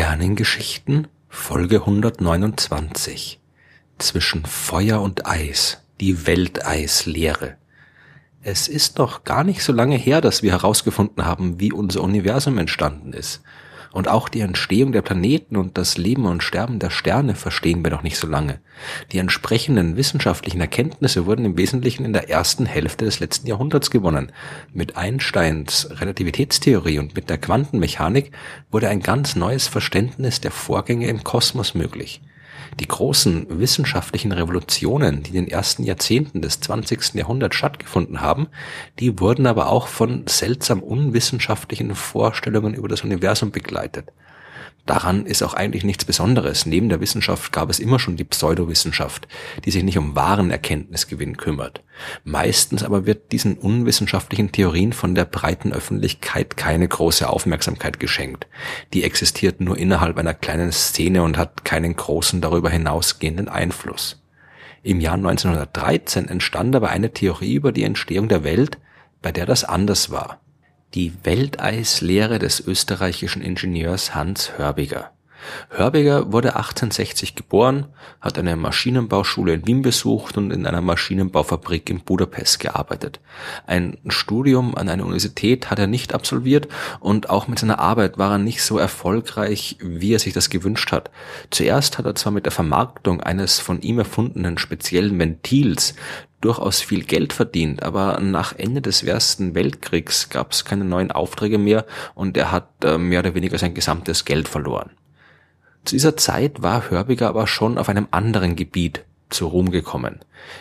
Sternengeschichten Folge 129 Zwischen Feuer und Eis, die Welteislehre. Es ist noch gar nicht so lange her, dass wir herausgefunden haben, wie unser Universum entstanden ist. Und auch die Entstehung der Planeten und das Leben und Sterben der Sterne verstehen wir noch nicht so lange. Die entsprechenden wissenschaftlichen Erkenntnisse wurden im Wesentlichen in der ersten Hälfte des letzten Jahrhunderts gewonnen. Mit Einsteins Relativitätstheorie und mit der Quantenmechanik wurde ein ganz neues Verständnis der Vorgänge im Kosmos möglich. Die großen wissenschaftlichen Revolutionen, die in den ersten Jahrzehnten des 20. Jahrhunderts stattgefunden haben, die wurden aber auch von seltsam unwissenschaftlichen Vorstellungen über das Universum begleitet. Daran ist auch eigentlich nichts Besonderes. Neben der Wissenschaft gab es immer schon die Pseudowissenschaft, die sich nicht um wahren Erkenntnisgewinn kümmert. Meistens aber wird diesen unwissenschaftlichen Theorien von der breiten Öffentlichkeit keine große Aufmerksamkeit geschenkt. Die existiert nur innerhalb einer kleinen Szene und hat keinen großen darüber hinausgehenden Einfluss. Im Jahr 1913 entstand aber eine Theorie über die Entstehung der Welt, bei der das anders war die Welteislehre des österreichischen Ingenieurs Hans Hörbiger. Hörbiger wurde 1860 geboren, hat eine Maschinenbauschule in Wien besucht und in einer Maschinenbaufabrik in Budapest gearbeitet. Ein Studium an einer Universität hat er nicht absolviert und auch mit seiner Arbeit war er nicht so erfolgreich, wie er sich das gewünscht hat. Zuerst hat er zwar mit der Vermarktung eines von ihm erfundenen speziellen Ventils durchaus viel Geld verdient, aber nach Ende des Ersten Weltkriegs gab es keine neuen Aufträge mehr und er hat äh, mehr oder weniger sein gesamtes Geld verloren. Zu dieser Zeit war Hörbiger aber schon auf einem anderen Gebiet zu Ruhm gekommen.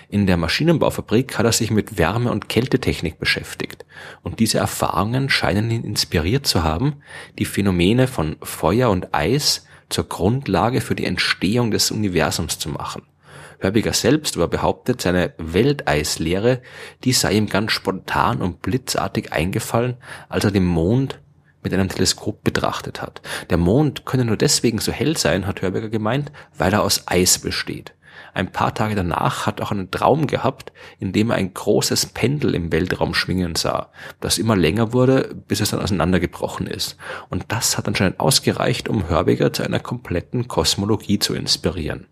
In der Maschinenbaufabrik hat er sich mit Wärme- und Kältetechnik beschäftigt und diese Erfahrungen scheinen ihn inspiriert zu haben, die Phänomene von Feuer und Eis zur Grundlage für die Entstehung des Universums zu machen. Hörbiger selbst aber behauptet, seine Welteislehre, die sei ihm ganz spontan und blitzartig eingefallen, als er den Mond mit einem Teleskop betrachtet hat. Der Mond könne nur deswegen so hell sein, hat Hörbiger gemeint, weil er aus Eis besteht. Ein paar Tage danach hat er auch einen Traum gehabt, in dem er ein großes Pendel im Weltraum schwingen sah, das immer länger wurde, bis es dann auseinandergebrochen ist. Und das hat anscheinend ausgereicht, um Hörbiger zu einer kompletten Kosmologie zu inspirieren.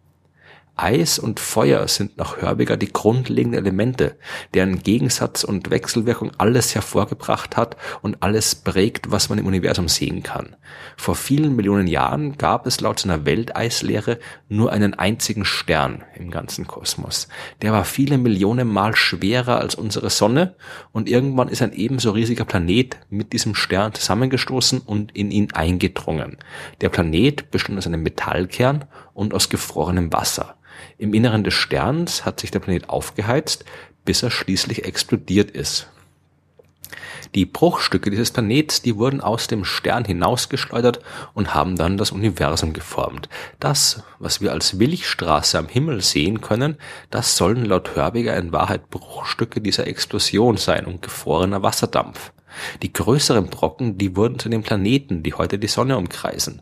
Eis und Feuer sind nach Hörbiger die grundlegenden Elemente, deren Gegensatz und Wechselwirkung alles hervorgebracht hat und alles prägt, was man im Universum sehen kann. Vor vielen Millionen Jahren gab es laut seiner Welteislehre nur einen einzigen Stern im ganzen Kosmos. Der war viele Millionen Mal schwerer als unsere Sonne und irgendwann ist ein ebenso riesiger Planet mit diesem Stern zusammengestoßen und in ihn eingedrungen. Der Planet bestand aus einem Metallkern und aus gefrorenem Wasser. Im Inneren des Sterns hat sich der Planet aufgeheizt, bis er schließlich explodiert ist. Die Bruchstücke dieses Planets, die wurden aus dem Stern hinausgeschleudert und haben dann das Universum geformt. Das, was wir als Milchstraße am Himmel sehen können, das sollen laut Hörbiger in Wahrheit Bruchstücke dieser Explosion sein und gefrorener Wasserdampf. Die größeren Brocken, die wurden zu den Planeten, die heute die Sonne umkreisen.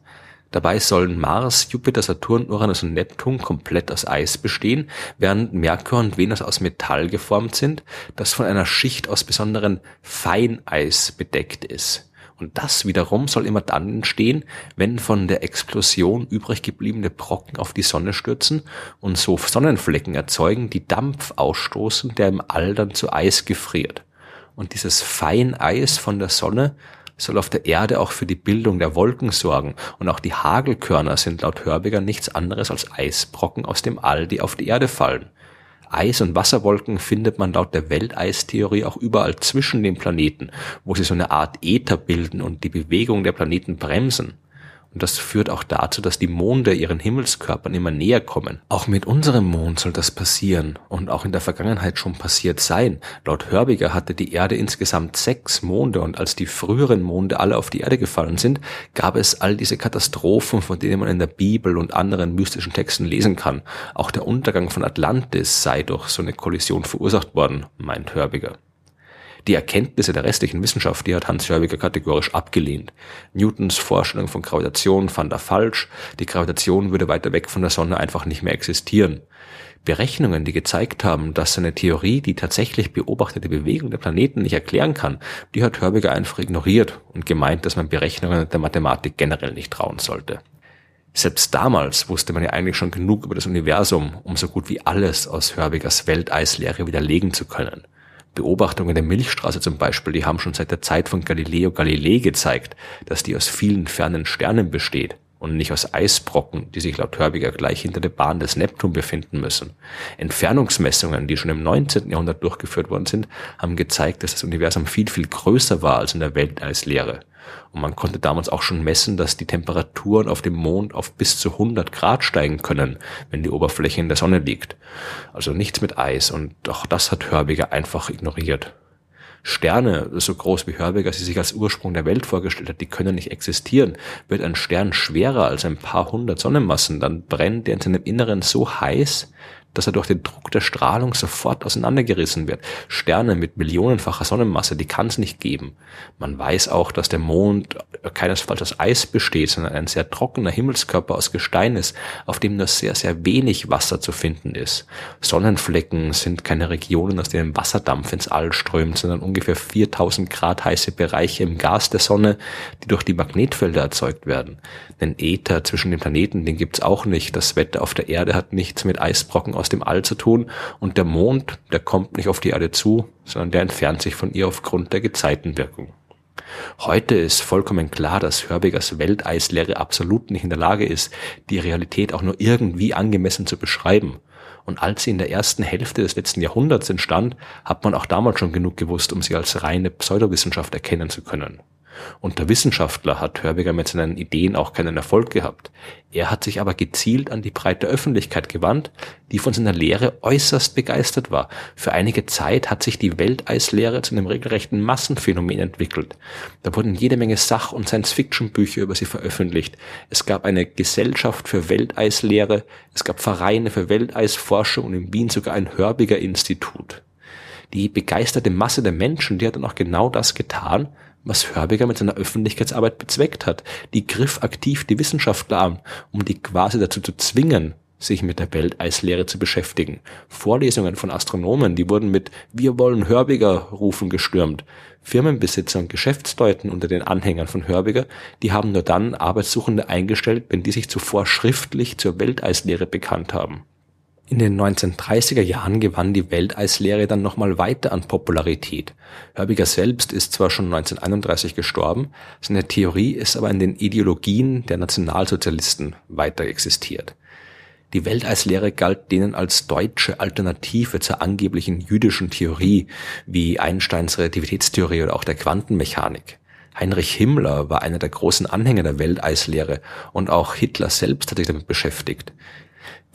Dabei sollen Mars, Jupiter, Saturn, Uranus und Neptun komplett aus Eis bestehen, während Merkur und Venus aus Metall geformt sind, das von einer Schicht aus besonderen Feineis bedeckt ist. Und das wiederum soll immer dann entstehen, wenn von der Explosion übrig gebliebene Brocken auf die Sonne stürzen und so Sonnenflecken erzeugen, die Dampf ausstoßen, der im All dann zu Eis gefriert. Und dieses Feineis von der Sonne soll auf der Erde auch für die Bildung der Wolken sorgen und auch die Hagelkörner sind laut Hörbiger nichts anderes als Eisbrocken aus dem All, die auf die Erde fallen. Eis- und Wasserwolken findet man laut der Welteistheorie auch überall zwischen den Planeten, wo sie so eine Art Äther bilden und die Bewegung der Planeten bremsen. Und das führt auch dazu, dass die Monde ihren Himmelskörpern immer näher kommen. Auch mit unserem Mond soll das passieren und auch in der Vergangenheit schon passiert sein. Laut Hörbiger hatte die Erde insgesamt sechs Monde und als die früheren Monde alle auf die Erde gefallen sind, gab es all diese Katastrophen, von denen man in der Bibel und anderen mystischen Texten lesen kann. Auch der Untergang von Atlantis sei durch so eine Kollision verursacht worden, meint Hörbiger. Die Erkenntnisse der restlichen Wissenschaft, die hat Hans Hörbiger kategorisch abgelehnt. Newtons Vorstellung von Gravitation fand er falsch. Die Gravitation würde weiter weg von der Sonne einfach nicht mehr existieren. Berechnungen, die gezeigt haben, dass seine Theorie die tatsächlich beobachtete Bewegung der Planeten nicht erklären kann, die hat Hörbiger einfach ignoriert und gemeint, dass man Berechnungen der Mathematik generell nicht trauen sollte. Selbst damals wusste man ja eigentlich schon genug über das Universum, um so gut wie alles aus Hörbigers Welteislehre widerlegen zu können. Beobachtungen der Milchstraße zum Beispiel, die haben schon seit der Zeit von Galileo Galilei gezeigt, dass die aus vielen fernen Sternen besteht und nicht aus Eisbrocken, die sich laut Hörbiger gleich hinter der Bahn des Neptun befinden müssen. Entfernungsmessungen, die schon im 19. Jahrhundert durchgeführt worden sind, haben gezeigt, dass das Universum viel, viel größer war als in der Welteislehre. Und man konnte damals auch schon messen, dass die Temperaturen auf dem Mond auf bis zu 100 Grad steigen können, wenn die Oberfläche in der Sonne liegt. Also nichts mit Eis. Und auch das hat Hörbiger einfach ignoriert. Sterne, so groß wie Hörbiger sie sich als Ursprung der Welt vorgestellt hat, die können nicht existieren. Wird ein Stern schwerer als ein paar hundert Sonnenmassen, dann brennt er in seinem Inneren so heiß, dass er durch den Druck der Strahlung sofort auseinandergerissen wird. Sterne mit millionenfacher Sonnenmasse, die kann es nicht geben. Man weiß auch, dass der Mond keinesfalls aus Eis besteht, sondern ein sehr trockener Himmelskörper aus Gestein ist, auf dem nur sehr, sehr wenig Wasser zu finden ist. Sonnenflecken sind keine Regionen, aus denen Wasserdampf ins All strömt, sondern ungefähr 4000 Grad heiße Bereiche im Gas der Sonne, die durch die Magnetfelder erzeugt werden. Den Äther zwischen den Planeten, den gibt's auch nicht. Das Wetter auf der Erde hat nichts mit Eisbrocken aus dem All zu tun und der Mond, der kommt nicht auf die Erde zu, sondern der entfernt sich von ihr aufgrund der Gezeitenwirkung. Heute ist vollkommen klar, dass Hörbigers Welteislehre absolut nicht in der Lage ist, die Realität auch nur irgendwie angemessen zu beschreiben. Und als sie in der ersten Hälfte des letzten Jahrhunderts entstand, hat man auch damals schon genug gewusst, um sie als reine Pseudowissenschaft erkennen zu können. Unter Wissenschaftler hat Hörbiger mit seinen Ideen auch keinen Erfolg gehabt. Er hat sich aber gezielt an die breite Öffentlichkeit gewandt, die von seiner Lehre äußerst begeistert war. Für einige Zeit hat sich die Welteislehre zu einem regelrechten Massenphänomen entwickelt. Da wurden jede Menge Sach- und Science-Fiction-Bücher über sie veröffentlicht. Es gab eine Gesellschaft für Welteislehre, es gab Vereine für Welteisforschung und in Wien sogar ein Hörbiger Institut. Die begeisterte Masse der Menschen, die hat dann auch genau das getan, was Hörbiger mit seiner Öffentlichkeitsarbeit bezweckt hat. Die griff aktiv die Wissenschaftler an, um die quasi dazu zu zwingen, sich mit der Welteislehre zu beschäftigen. Vorlesungen von Astronomen, die wurden mit Wir wollen Hörbiger rufen gestürmt. Firmenbesitzer und Geschäftsleuten unter den Anhängern von Hörbiger, die haben nur dann Arbeitssuchende eingestellt, wenn die sich zuvor schriftlich zur Welteislehre bekannt haben. In den 1930er Jahren gewann die Welteislehre dann nochmal weiter an Popularität. Hörbiger selbst ist zwar schon 1931 gestorben, seine Theorie ist aber in den Ideologien der Nationalsozialisten weiter existiert. Die Welteislehre galt denen als deutsche Alternative zur angeblichen jüdischen Theorie, wie Einsteins Relativitätstheorie oder auch der Quantenmechanik. Heinrich Himmler war einer der großen Anhänger der Welteislehre und auch Hitler selbst hat sich damit beschäftigt.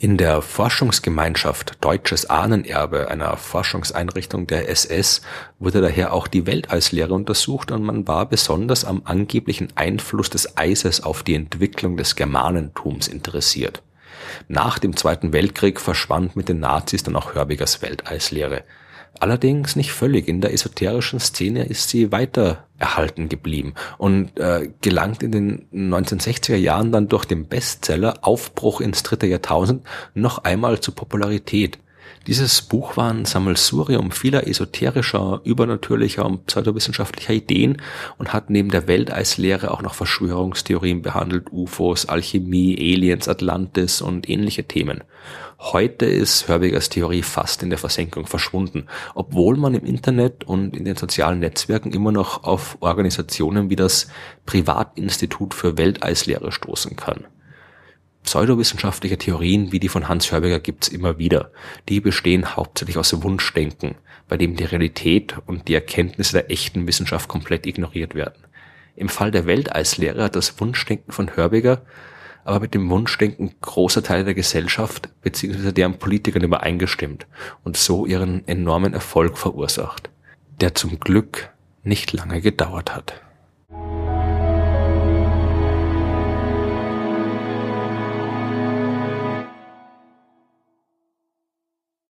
In der Forschungsgemeinschaft Deutsches Ahnenerbe, einer Forschungseinrichtung der SS, wurde daher auch die Welteislehre untersucht und man war besonders am angeblichen Einfluss des Eises auf die Entwicklung des Germanentums interessiert. Nach dem Zweiten Weltkrieg verschwand mit den Nazis dann auch Hörbigers Welteislehre. Allerdings nicht völlig. In der esoterischen Szene ist sie weiter erhalten geblieben und äh, gelangt in den 1960er Jahren dann durch den Bestseller Aufbruch ins dritte Jahrtausend noch einmal zu Popularität. Dieses Buch war ein Sammelsurium vieler esoterischer, übernatürlicher und pseudowissenschaftlicher Ideen und hat neben der Welteislehre auch noch Verschwörungstheorien behandelt, UFOs, Alchemie, Aliens, Atlantis und ähnliche Themen. Heute ist Hörbigers Theorie fast in der Versenkung verschwunden, obwohl man im Internet und in den sozialen Netzwerken immer noch auf Organisationen wie das Privatinstitut für Welteislehre stoßen kann. Pseudowissenschaftliche Theorien wie die von Hans Hörbiger gibt's immer wieder. Die bestehen hauptsächlich aus Wunschdenken, bei dem die Realität und die Erkenntnisse der echten Wissenschaft komplett ignoriert werden. Im Fall der Welteislehre hat das Wunschdenken von Hörbiger aber mit dem Wunschdenken großer Teile der Gesellschaft bzw. deren Politikern übereingestimmt und so ihren enormen Erfolg verursacht, der zum Glück nicht lange gedauert hat.